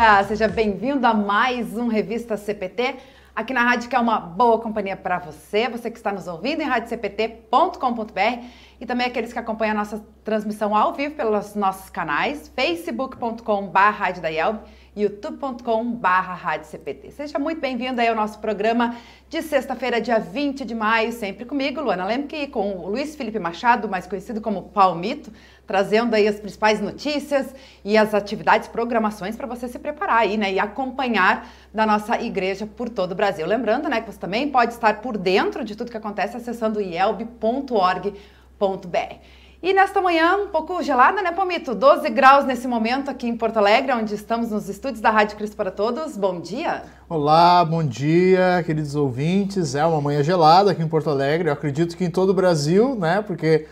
Ah, seja bem-vindo a mais um Revista CPT, aqui na rádio que é uma boa companhia para você, você que está nos ouvindo em radiocpt.com.br e também aqueles que acompanham a nossa transmissão ao vivo pelos nossos canais, facebook.com.br youtube.com.br CPT. Seja muito bem-vindo aí ao nosso programa de sexta-feira, dia 20 de maio, sempre comigo, Luana Lemke, com o Luiz Felipe Machado, mais conhecido como Palmito, trazendo aí as principais notícias e as atividades, programações para você se preparar aí, né, e acompanhar da nossa igreja por todo o Brasil. Lembrando, né, que você também pode estar por dentro de tudo que acontece acessando ielb.org.br. E nesta manhã, um pouco gelada, né, Palmito? 12 graus nesse momento aqui em Porto Alegre, onde estamos nos estúdios da Rádio Cristo para Todos. Bom dia! Olá, bom dia, queridos ouvintes. É uma manhã gelada aqui em Porto Alegre. Eu acredito que em todo o Brasil, né, porque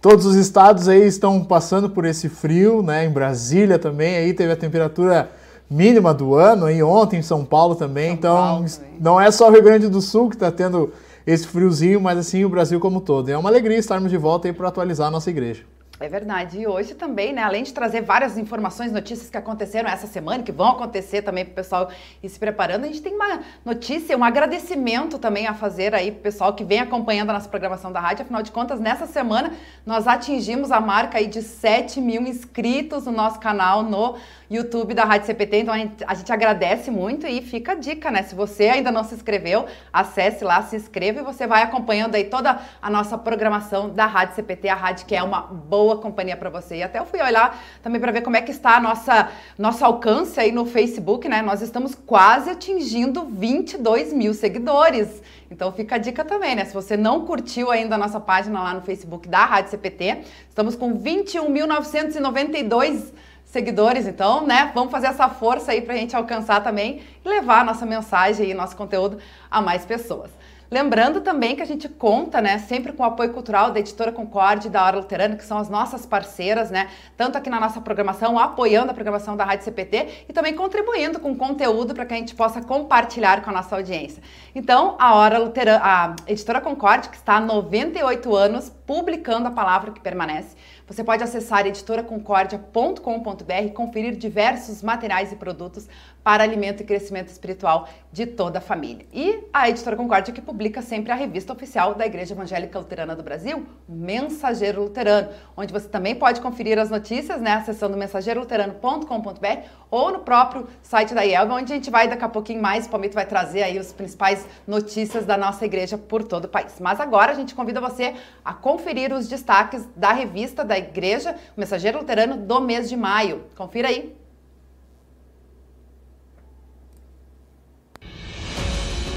todos os estados aí estão passando por esse frio, né? Em Brasília também, aí teve a temperatura mínima do ano, aí ontem em São Paulo também. São então, Paulo não é só o Rio Grande do Sul que está tendo esse friozinho, mas assim o Brasil como todo. É uma alegria estarmos de volta aí para atualizar a nossa igreja. É verdade. E hoje também, né, além de trazer várias informações, notícias que aconteceram essa semana, que vão acontecer também para o pessoal ir se preparando, a gente tem uma notícia, um agradecimento também a fazer aí para o pessoal que vem acompanhando a nossa programação da rádio. Afinal de contas, nessa semana nós atingimos a marca aí de 7 mil inscritos no nosso canal no YouTube da Rádio CPT. Então a gente, a gente agradece muito e fica a dica, né? Se você ainda não se inscreveu, acesse lá, se inscreva e você vai acompanhando aí toda a nossa programação da Rádio CPT, a rádio que é uma boa companhia para você. E até eu fui olhar também para ver como é que está a nossa nosso alcance aí no Facebook, né? Nós estamos quase atingindo 22 mil seguidores. Então fica a dica também, né? Se você não curtiu ainda a nossa página lá no Facebook da Rádio CPT, estamos com 21.992 seguidores, então, né? Vamos fazer essa força aí para a gente alcançar também e levar a nossa mensagem e nosso conteúdo a mais pessoas. Lembrando também que a gente conta, né, sempre com o apoio cultural da Editora Concorde e da Hora Luterana, que são as nossas parceiras, né, tanto aqui na nossa programação, apoiando a programação da Rádio CPT e também contribuindo com conteúdo para que a gente possa compartilhar com a nossa audiência. Então, a Hora Luterana, a Editora Concorde, que está há 98 anos publicando a palavra que permanece, você pode acessar editoraconcordia.com.br e conferir diversos materiais e produtos para alimento e crescimento espiritual de toda a família. E a Editora Concórdia que publica sempre a revista oficial da Igreja Evangélica Luterana do Brasil, Mensageiro Luterano, onde você também pode conferir as notícias, né, acessando mensageiroluterano.com.br ou no próprio site da IELB, onde a gente vai daqui a pouquinho mais, o Palmito vai trazer aí as principais notícias da nossa igreja por todo o país. Mas agora a gente convida você a conferir os destaques da revista da Igreja, o Mensageiro Luterano do mês de maio. Confira aí.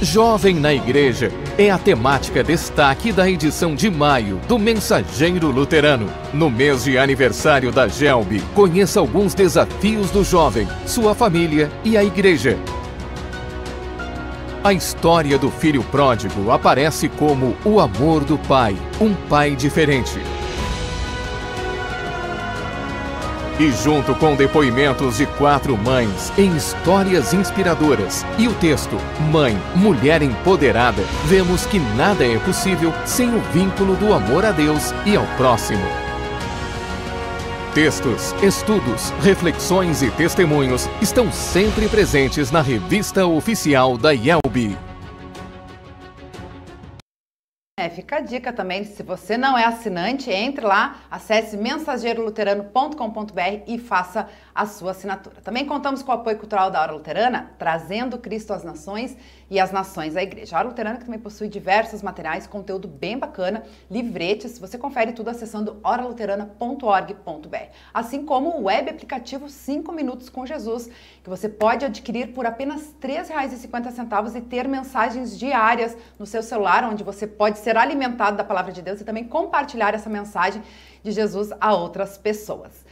Jovem na Igreja é a temática destaque da edição de maio do Mensageiro Luterano. No mês de aniversário da GELB, conheça alguns desafios do jovem, sua família e a igreja. A história do filho pródigo aparece como o amor do pai, um pai diferente. E junto com depoimentos de quatro mães em histórias inspiradoras e o texto Mãe, Mulher Empoderada, vemos que nada é possível sem o vínculo do amor a Deus e ao próximo. Textos, estudos, reflexões e testemunhos estão sempre presentes na revista oficial da IELB. É, fica a dica também, se você não é assinante, entre lá, acesse mensageiroluterano.com.br e faça a sua assinatura. Também contamos com o apoio cultural da Hora Luterana, trazendo Cristo às nações e as nações à igreja. A Hora Luterana que também possui diversos materiais, conteúdo bem bacana, livretes, você confere tudo acessando oraluterana.org.br. Assim como o web aplicativo 5 Minutos com Jesus, que você pode adquirir por apenas R$ 3,50 e ter mensagens diárias no seu celular, onde você pode ser alimentado da palavra de Deus e também compartilhar essa mensagem de Jesus a outras pessoas.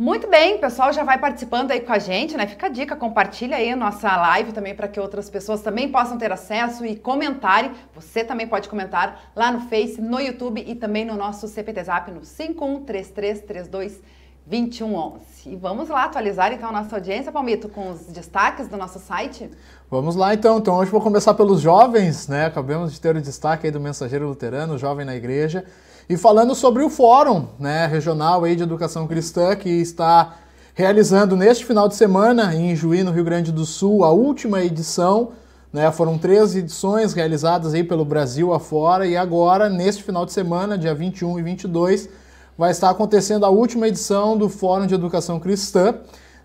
Muito bem, pessoal já vai participando aí com a gente, né? Fica a dica, compartilha aí a nossa live também para que outras pessoas também possam ter acesso e comentarem. Você também pode comentar lá no Face, no YouTube e também no nosso CPT Zap no 513332 2111. E vamos lá atualizar então a nossa audiência, Palmito, com os destaques do nosso site? Vamos lá então. Então hoje vou começar pelos jovens, né? Acabamos de ter o destaque aí do Mensageiro Luterano, Jovem na Igreja. E falando sobre o Fórum né, Regional aí de Educação Cristã, que está realizando neste final de semana, em Juí, no Rio Grande do Sul, a última edição. Né, foram três edições realizadas aí pelo Brasil afora e agora, neste final de semana, dia 21 e 22, vai estar acontecendo a última edição do Fórum de Educação Cristã.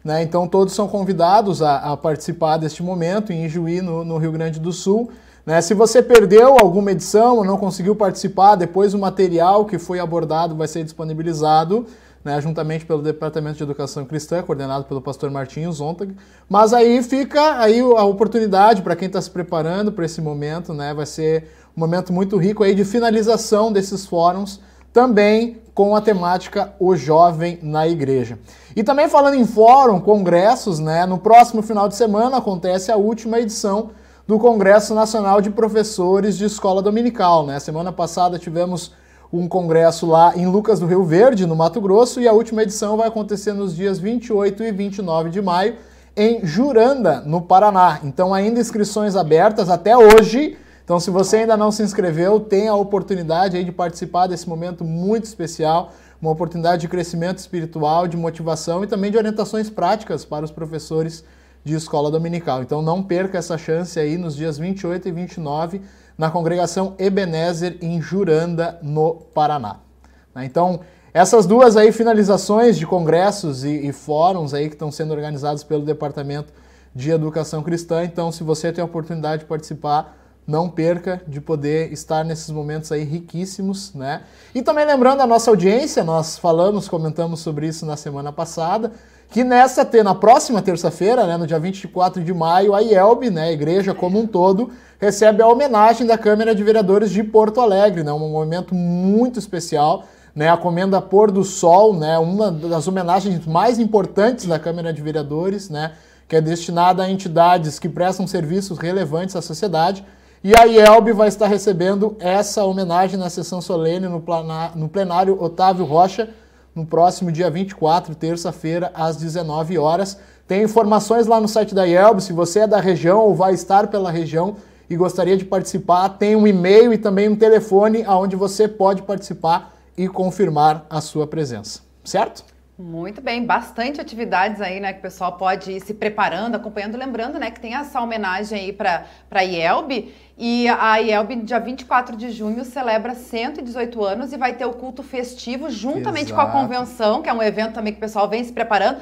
Né, então todos são convidados a, a, participar deste momento em Juí, no, no Rio Grande do Sul. Né? Se você perdeu alguma edição ou não conseguiu participar, depois o material que foi abordado vai ser disponibilizado né, juntamente pelo Departamento de Educação Cristã, coordenado pelo pastor Martinho Zontag. Mas aí fica aí a oportunidade para quem está se preparando para esse momento, né, vai ser um momento muito rico aí de finalização desses fóruns, também com a temática O Jovem na Igreja. E também falando em fórum, congressos, né, no próximo final de semana acontece a última edição do Congresso Nacional de Professores de Escola Dominical. Né? Semana passada tivemos um congresso lá em Lucas do Rio Verde, no Mato Grosso, e a última edição vai acontecer nos dias 28 e 29 de maio em Juranda, no Paraná. Então, ainda inscrições abertas até hoje. Então, se você ainda não se inscreveu, tem a oportunidade aí de participar desse momento muito especial, uma oportunidade de crescimento espiritual, de motivação e também de orientações práticas para os professores de escola dominical. Então não perca essa chance aí nos dias 28 e 29 na congregação Ebenezer em Juranda, no Paraná. Né? Então, essas duas aí finalizações de congressos e, e fóruns aí que estão sendo organizados pelo Departamento de Educação Cristã. Então, se você tem a oportunidade de participar, não perca de poder estar nesses momentos aí riquíssimos, né? E também lembrando a nossa audiência, nós falamos, comentamos sobre isso na semana passada, que nessa na próxima terça-feira, né, no dia 24 de maio, a IELB, né, a igreja como um todo, recebe a homenagem da Câmara de Vereadores de Porto Alegre, né, um momento muito especial, né, a Comenda Pôr do Sol, né, uma das homenagens mais importantes da Câmara de Vereadores, né, que é destinada a entidades que prestam serviços relevantes à sociedade. E a IELB vai estar recebendo essa homenagem na sessão solene no, no plenário Otávio Rocha, no próximo dia 24, terça-feira, às 19 horas. Tem informações lá no site da IELB, se você é da região ou vai estar pela região e gostaria de participar, tem um e-mail e também um telefone aonde você pode participar e confirmar a sua presença. Certo? Muito bem, bastante atividades aí, né, que o pessoal pode ir se preparando, acompanhando, lembrando, né, que tem essa homenagem aí para a IELB, e a IELB, dia 24 de junho, celebra 118 anos e vai ter o culto festivo juntamente Exato. com a convenção, que é um evento também que o pessoal vem se preparando.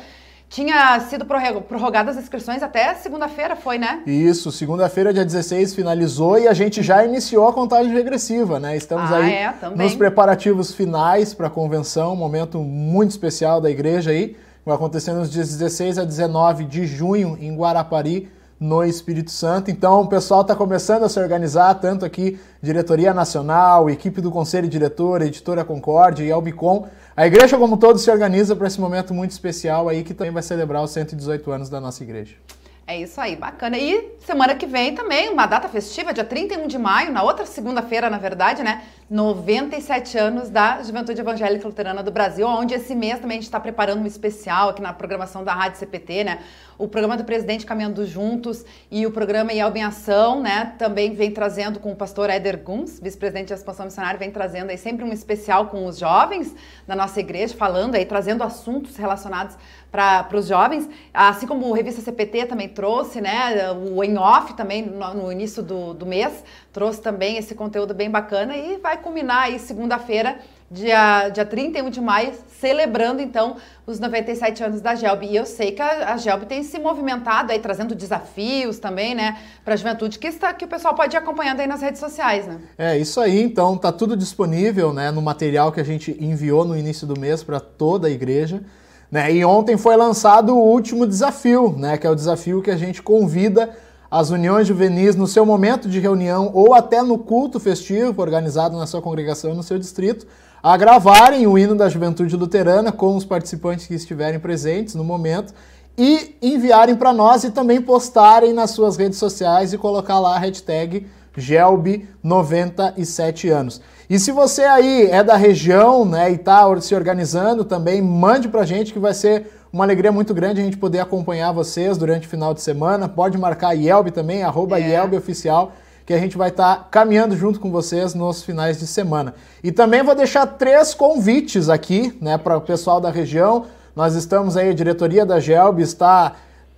Tinha sido prorrogadas as inscrições até segunda-feira, foi, né? Isso, segunda-feira, dia 16, finalizou e a gente já iniciou a contagem regressiva, né? Estamos ah, aí é, nos preparativos finais para a convenção, um momento muito especial da igreja aí. Vai acontecer nos dias 16 a 19 de junho em Guarapari, no Espírito Santo. Então, o pessoal está começando a se organizar, tanto aqui, diretoria nacional, equipe do Conselho Diretor, editora Concórdia e Albicom. A igreja como um todo se organiza para esse momento muito especial aí, que também vai celebrar os 118 anos da nossa igreja. É isso aí, bacana. E semana que vem também, uma data festiva, dia 31 de maio, na outra segunda-feira, na verdade, né? 97 anos da Juventude Evangélica Luterana do Brasil, onde esse mês também a gente está preparando um especial aqui na programação da Rádio CPT, né? O programa do Presidente Caminhando Juntos e o programa IELB em Ação, né? Também vem trazendo com o pastor Éder Guns, vice-presidente da expansão missionária, vem trazendo aí sempre um especial com os jovens da nossa igreja, falando aí, trazendo assuntos relacionados para os jovens, assim como o Revista CPT também trouxe, né? O Em Off também no, no início do, do mês trouxe também esse conteúdo bem bacana e vai culminar aí segunda-feira, dia, dia 31 de maio, celebrando então os 97 anos da GELB. E eu sei que a, a GELB tem se movimentado aí, trazendo desafios também, né, para a juventude, que, está, que o pessoal pode ir acompanhando aí nas redes sociais, né? É, isso aí, então, tá tudo disponível, né, no material que a gente enviou no início do mês para toda a igreja. Né? E ontem foi lançado o último desafio, né? Que é o desafio que a gente convida as uniões juvenis no seu momento de reunião ou até no culto festivo organizado na sua congregação no seu distrito, a gravarem o hino da Juventude Luterana com os participantes que estiverem presentes no momento e enviarem para nós e também postarem nas suas redes sociais e colocar lá a hashtag Gelb97 anos. E se você aí é da região né, e está se organizando também, mande para a gente que vai ser uma alegria muito grande a gente poder acompanhar vocês durante o final de semana. Pode marcar a Yelb também, arroba é. Yelb Oficial, que a gente vai estar tá caminhando junto com vocês nos finais de semana. E também vou deixar três convites aqui né, para o pessoal da região. Nós estamos aí, a diretoria da Gelb está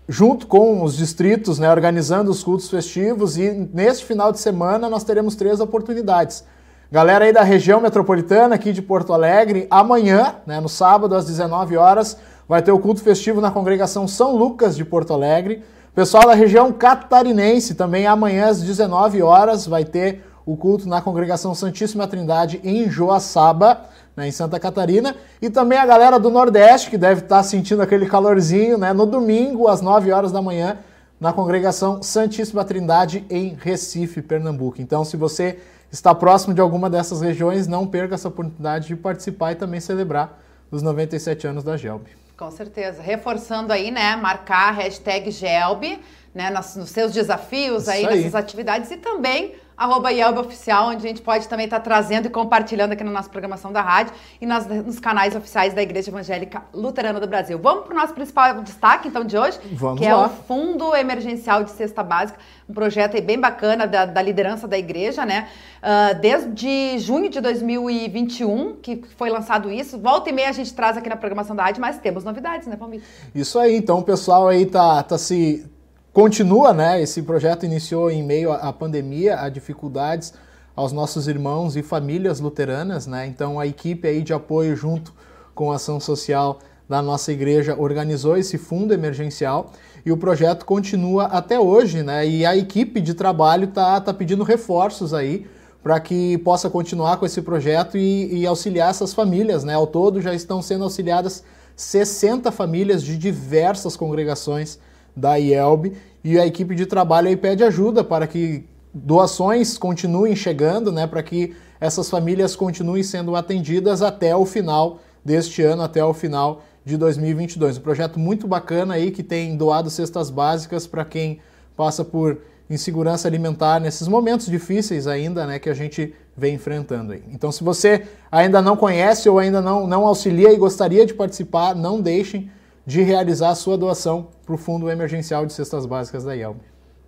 junto com os distritos, né, organizando os cultos festivos e neste final de semana nós teremos três oportunidades. Galera aí da região metropolitana aqui de Porto Alegre, amanhã, né, no sábado às 19 horas, vai ter o culto festivo na congregação São Lucas de Porto Alegre. Pessoal da região catarinense, também amanhã às 19 horas vai ter o culto na congregação Santíssima Trindade em Joaçaba, né, em Santa Catarina. E também a galera do Nordeste, que deve estar sentindo aquele calorzinho, né, no domingo às 9 horas da manhã, na congregação Santíssima Trindade em Recife, Pernambuco. Então, se você está próximo de alguma dessas regiões, não perca essa oportunidade de participar e também celebrar os 97 anos da Gelb. Com certeza. Reforçando aí, né? Marcar a hashtag Gelb, né? Nos, nos seus desafios aí, aí, nessas atividades e também arroba Yelba Oficial, onde a gente pode também estar tá trazendo e compartilhando aqui na nossa programação da rádio e nas, nos canais oficiais da Igreja Evangélica Luterana do Brasil. Vamos para o nosso principal destaque, então, de hoje, Vamos que lá. é o Fundo Emergencial de Cesta Básica, um projeto aí bem bacana da, da liderança da igreja, né? Uh, desde junho de 2021, que foi lançado isso, volta e meia a gente traz aqui na programação da rádio, mas temos novidades, né, Palmito? Isso aí, então o pessoal aí tá, tá se continua, né? Esse projeto iniciou em meio à pandemia, a dificuldades aos nossos irmãos e famílias luteranas, né? Então a equipe aí de apoio junto com a ação social da nossa igreja organizou esse fundo emergencial e o projeto continua até hoje, né? E a equipe de trabalho tá, tá pedindo reforços aí para que possa continuar com esse projeto e, e, auxiliar essas famílias, né? Ao todo já estão sendo auxiliadas 60 famílias de diversas congregações da IELB e a equipe de trabalho aí pede ajuda para que doações continuem chegando, né, para que essas famílias continuem sendo atendidas até o final deste ano, até o final de 2022. Um projeto muito bacana aí que tem doado cestas básicas para quem passa por insegurança alimentar nesses momentos difíceis ainda, né, que a gente vem enfrentando aí. Então, se você ainda não conhece ou ainda não, não auxilia e gostaria de participar, não deixem de realizar a sua doação para o Fundo Emergencial de Cestas Básicas da IELB.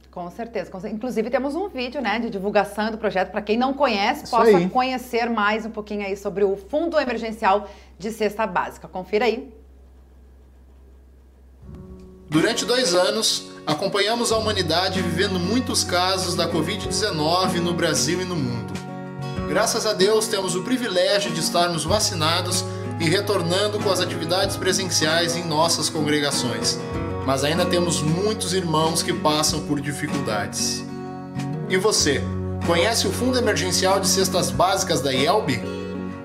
Com certeza, com certeza. Inclusive temos um vídeo né, de divulgação do projeto para quem não conhece, Isso possa aí. conhecer mais um pouquinho aí sobre o Fundo Emergencial de Cesta Básica. Confira aí. Durante dois anos, acompanhamos a humanidade vivendo muitos casos da Covid-19 no Brasil e no mundo. Graças a Deus, temos o privilégio de estarmos vacinados e retornando com as atividades presenciais em nossas congregações, mas ainda temos muitos irmãos que passam por dificuldades. E você, conhece o Fundo Emergencial de Cestas Básicas da IELB?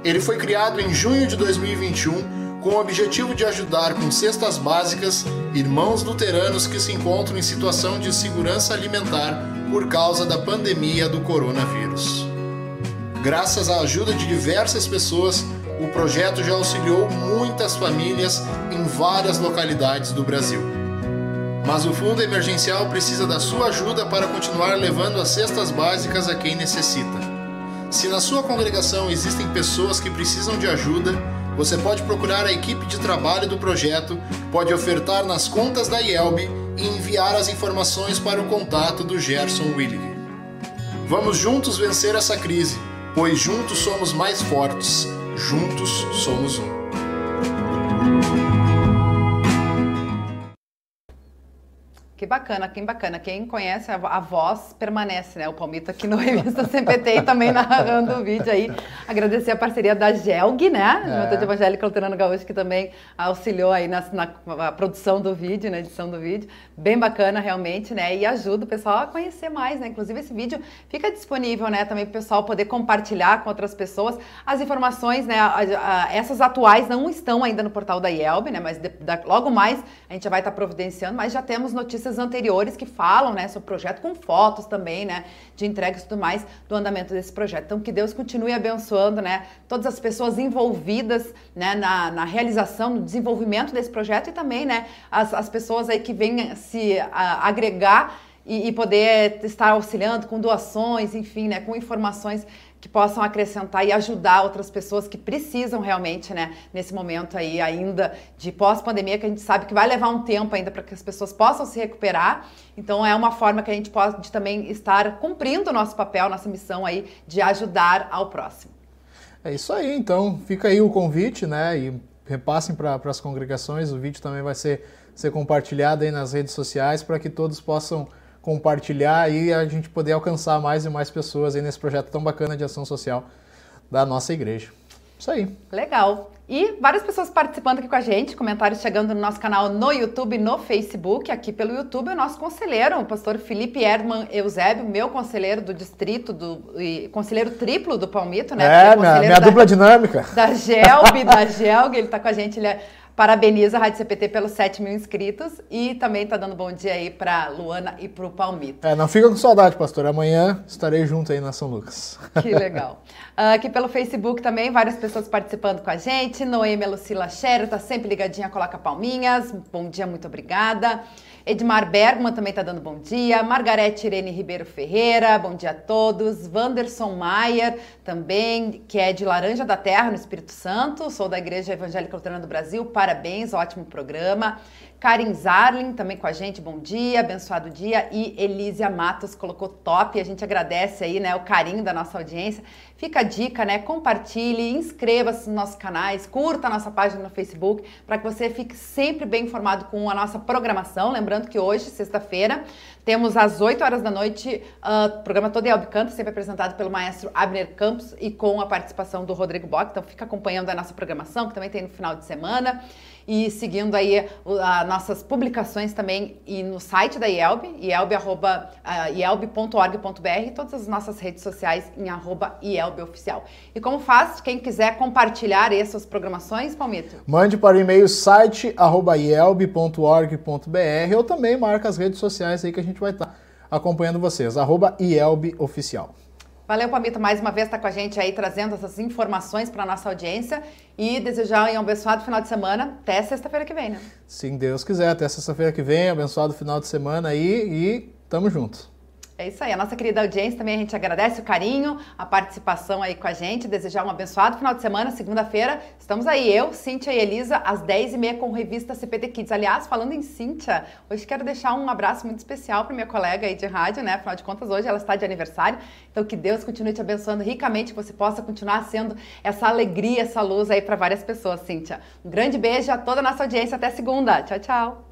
Ele foi criado em junho de 2021 com o objetivo de ajudar com cestas básicas irmãos luteranos que se encontram em situação de segurança alimentar por causa da pandemia do coronavírus. Graças à ajuda de diversas pessoas, o projeto já auxiliou muitas famílias em várias localidades do Brasil. Mas o fundo emergencial precisa da sua ajuda para continuar levando as cestas básicas a quem necessita. Se na sua congregação existem pessoas que precisam de ajuda, você pode procurar a equipe de trabalho do projeto, pode ofertar nas contas da IELB e enviar as informações para o contato do Gerson Willig. Vamos juntos vencer essa crise, pois juntos somos mais fortes. Juntos somos um. Que bacana, que bacana. Quem conhece a, a, voz permanece, né? O Palmito aqui no Revista CPT e também narrando o vídeo aí. Agradecer a parceria da Gelg, né? É. Juventude Evangélica Luterano Gaúcho, que também auxiliou aí na, na produção do vídeo, na edição do vídeo. Bem bacana, realmente, né? E ajuda o pessoal a conhecer mais, né? Inclusive, esse vídeo fica disponível, né? Também para o pessoal poder compartilhar com outras pessoas. As informações, né? A, a, essas atuais não estão ainda no portal da IELB, né? Mas de, da, logo mais a gente já vai estar providenciando, mas já temos notícias notícias anteriores que falam, né, sobre o projeto, com fotos também, né, de entregas e tudo mais do andamento desse projeto. Então, que Deus continue abençoando, né, todas as pessoas envolvidas, né, na, na realização, no desenvolvimento desse projeto e também, né, as, as pessoas aí que vêm se a, agregar e, e, poder estar auxiliando com doações, enfim, né, com informações que possam acrescentar e ajudar outras pessoas que precisam realmente, né, nesse momento aí ainda de pós-pandemia, que a gente sabe que vai levar um tempo ainda para que as pessoas possam se recuperar. Então é uma forma que a gente pode também estar cumprindo o nosso papel, nossa missão aí de ajudar ao próximo. É isso aí, então fica aí o convite, né, e repassem para as congregações, o vídeo também vai ser, ser compartilhado aí nas redes sociais para que todos possam compartilhar e a gente poder alcançar mais e mais pessoas aí nesse projeto tão bacana de ação social da nossa igreja. Isso aí. Legal. E várias pessoas participando aqui com a gente, comentários chegando no nosso canal no YouTube, no Facebook, aqui pelo YouTube, o nosso conselheiro, o pastor Felipe Erdman Eusébio, meu conselheiro do distrito, do e, conselheiro triplo do Palmito, né? É, minha, minha da, dupla dinâmica. Da Gelb, da Gelg, ele está com a gente, ele é Parabeniza a Rádio CPT pelos 7 mil inscritos e também tá dando bom dia aí para Luana e para o Palmito. É, não fica com saudade, pastor. Amanhã estarei junto aí na São Lucas. Que legal. Uh, aqui pelo Facebook também, várias pessoas participando com a gente. Noêmia Lucila Xero tá sempre ligadinha, coloca palminhas. Bom dia, muito obrigada. Edmar Bergman também está dando bom dia. Margarete Irene Ribeiro Ferreira, bom dia a todos. Wanderson Maier também, que é de Laranja da Terra, no Espírito Santo. Sou da Igreja Evangélica Luterana do Brasil. Parabéns, ótimo programa. Karin Zarlin também com a gente, bom dia, abençoado dia. E Elísia Matos colocou top, a gente agradece aí, né, o carinho da nossa audiência. Fica a dica, né, compartilhe, inscreva-se nos nossos canais, curta a nossa página no Facebook, para que você fique sempre bem informado com a nossa programação. Lembrando que hoje, sexta-feira, temos às 8 horas da noite uh, o programa Todo Elbe Canta, sempre apresentado pelo maestro Abner Campos e com a participação do Rodrigo Bock. Então fica acompanhando a nossa programação, que também tem no final de semana e seguindo aí as nossas publicações também e no site da IELB, ielb.org.br e todas as nossas redes sociais em arroba IELBOficial. E como faz, quem quiser compartilhar essas programações, Palmito? Mande para o e-mail site ielb.org.br ou também marca as redes sociais aí que a gente vai estar acompanhando vocês, arroba IELBOficial. Valeu, Pamito, mais uma vez estar tá com a gente aí trazendo essas informações para nossa audiência e desejar um abençoado final de semana até sexta-feira que vem, né? Sim, Deus quiser, até sexta-feira que vem, abençoado final de semana aí e tamo junto. É isso aí. A nossa querida audiência também a gente agradece o carinho, a participação aí com a gente. Desejar um abençoado final de semana. Segunda-feira estamos aí, eu, Cíntia e Elisa, às 10h30 com revista CPT Kids. Aliás, falando em Cíntia, hoje quero deixar um abraço muito especial para minha colega aí de rádio, né? Afinal de contas, hoje ela está de aniversário. Então, que Deus continue te abençoando ricamente, que você possa continuar sendo essa alegria, essa luz aí para várias pessoas, Cíntia. Um grande beijo a toda a nossa audiência. Até segunda. Tchau, tchau.